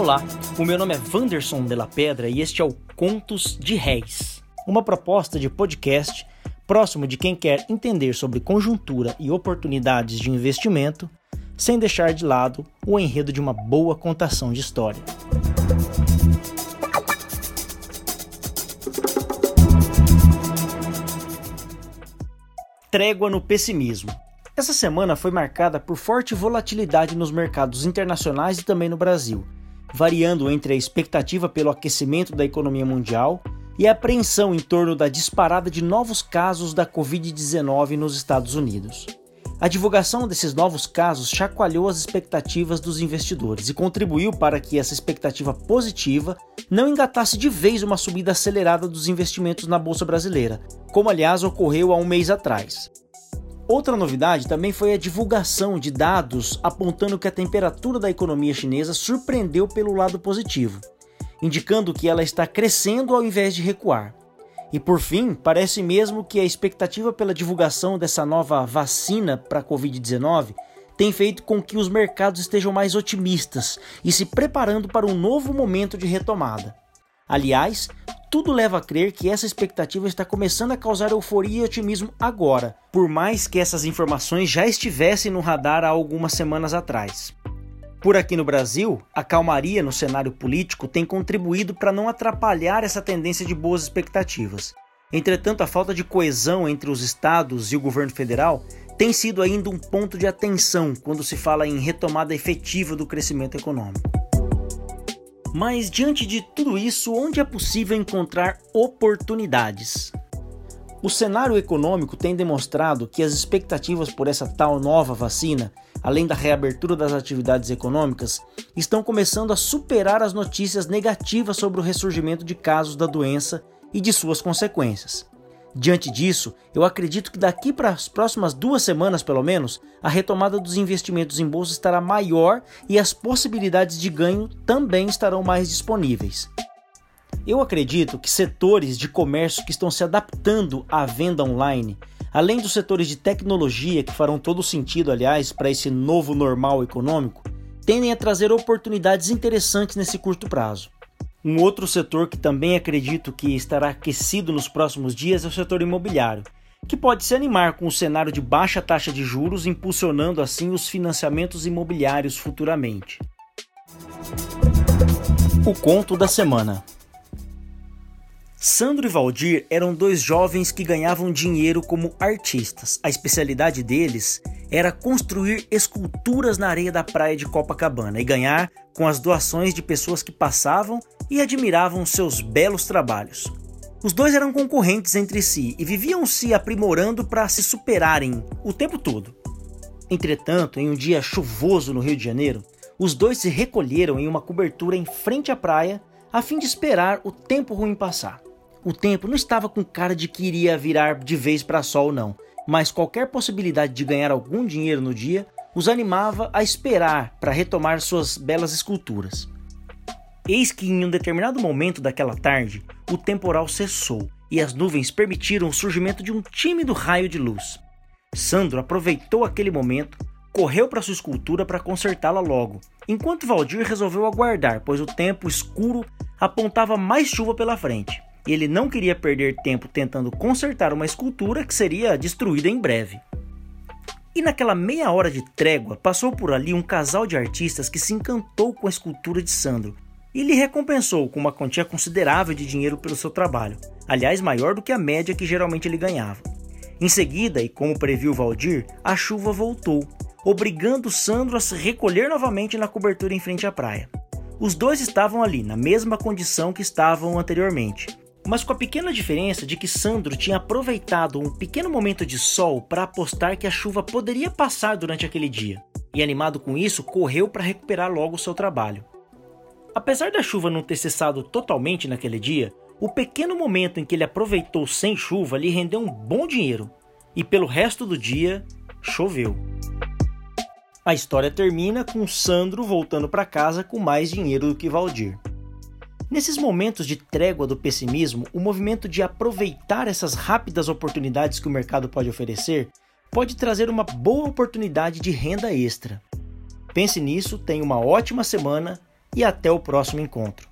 Olá, o meu nome é Vanderson de la Pedra e este é o Contos de Réis, uma proposta de podcast próximo de quem quer entender sobre conjuntura e oportunidades de investimento, sem deixar de lado o enredo de uma boa contação de história. Trégua no pessimismo. Essa semana foi marcada por forte volatilidade nos mercados internacionais e também no Brasil, variando entre a expectativa pelo aquecimento da economia mundial e a apreensão em torno da disparada de novos casos da Covid-19 nos Estados Unidos. A divulgação desses novos casos chacoalhou as expectativas dos investidores e contribuiu para que essa expectativa positiva não engatasse de vez uma subida acelerada dos investimentos na Bolsa Brasileira, como aliás ocorreu há um mês atrás. Outra novidade também foi a divulgação de dados apontando que a temperatura da economia chinesa surpreendeu pelo lado positivo, indicando que ela está crescendo ao invés de recuar. E por fim, parece mesmo que a expectativa pela divulgação dessa nova vacina para a Covid-19 tem feito com que os mercados estejam mais otimistas e se preparando para um novo momento de retomada. Aliás, tudo leva a crer que essa expectativa está começando a causar euforia e otimismo agora, por mais que essas informações já estivessem no radar há algumas semanas atrás. Por aqui no Brasil, a calmaria no cenário político tem contribuído para não atrapalhar essa tendência de boas expectativas. Entretanto, a falta de coesão entre os estados e o governo federal tem sido ainda um ponto de atenção quando se fala em retomada efetiva do crescimento econômico. Mas diante de tudo isso, onde é possível encontrar oportunidades? O cenário econômico tem demonstrado que as expectativas por essa tal nova vacina, além da reabertura das atividades econômicas, estão começando a superar as notícias negativas sobre o ressurgimento de casos da doença e de suas consequências. Diante disso, eu acredito que daqui para as próximas duas semanas, pelo menos, a retomada dos investimentos em bolsa estará maior e as possibilidades de ganho também estarão mais disponíveis. Eu acredito que setores de comércio que estão se adaptando à venda online, além dos setores de tecnologia que farão todo sentido, aliás, para esse novo normal econômico, tendem a trazer oportunidades interessantes nesse curto prazo. Um outro setor que também acredito que estará aquecido nos próximos dias é o setor imobiliário, que pode se animar com o cenário de baixa taxa de juros, impulsionando assim os financiamentos imobiliários futuramente. O conto da semana. Sandro e Valdir eram dois jovens que ganhavam dinheiro como artistas. A especialidade deles era construir esculturas na areia da praia de Copacabana e ganhar com as doações de pessoas que passavam e admiravam seus belos trabalhos. Os dois eram concorrentes entre si e viviam se aprimorando para se superarem o tempo todo. Entretanto, em um dia chuvoso no Rio de Janeiro, os dois se recolheram em uma cobertura em frente à praia a fim de esperar o tempo ruim passar. O tempo não estava com cara de que iria virar de vez para sol, não, mas qualquer possibilidade de ganhar algum dinheiro no dia os animava a esperar para retomar suas belas esculturas. Eis que em um determinado momento daquela tarde, o temporal cessou e as nuvens permitiram o surgimento de um tímido raio de luz. Sandro aproveitou aquele momento, correu para sua escultura para consertá-la logo, enquanto Valdir resolveu aguardar, pois o tempo escuro apontava mais chuva pela frente e ele não queria perder tempo tentando consertar uma escultura que seria destruída em breve. E naquela meia hora de trégua, passou por ali um casal de artistas que se encantou com a escultura de Sandro e lhe recompensou com uma quantia considerável de dinheiro pelo seu trabalho, aliás, maior do que a média que geralmente ele ganhava. Em seguida, e como previu Valdir, a chuva voltou, obrigando Sandro a se recolher novamente na cobertura em frente à praia. Os dois estavam ali, na mesma condição que estavam anteriormente, mas com a pequena diferença de que Sandro tinha aproveitado um pequeno momento de sol para apostar que a chuva poderia passar durante aquele dia, e animado com isso, correu para recuperar logo seu trabalho. Apesar da chuva não ter cessado totalmente naquele dia, o pequeno momento em que ele aproveitou sem chuva lhe rendeu um bom dinheiro, e pelo resto do dia choveu. A história termina com Sandro voltando para casa com mais dinheiro do que Valdir. Nesses momentos de trégua do pessimismo, o movimento de aproveitar essas rápidas oportunidades que o mercado pode oferecer pode trazer uma boa oportunidade de renda extra. Pense nisso, tenha uma ótima semana e até o próximo encontro.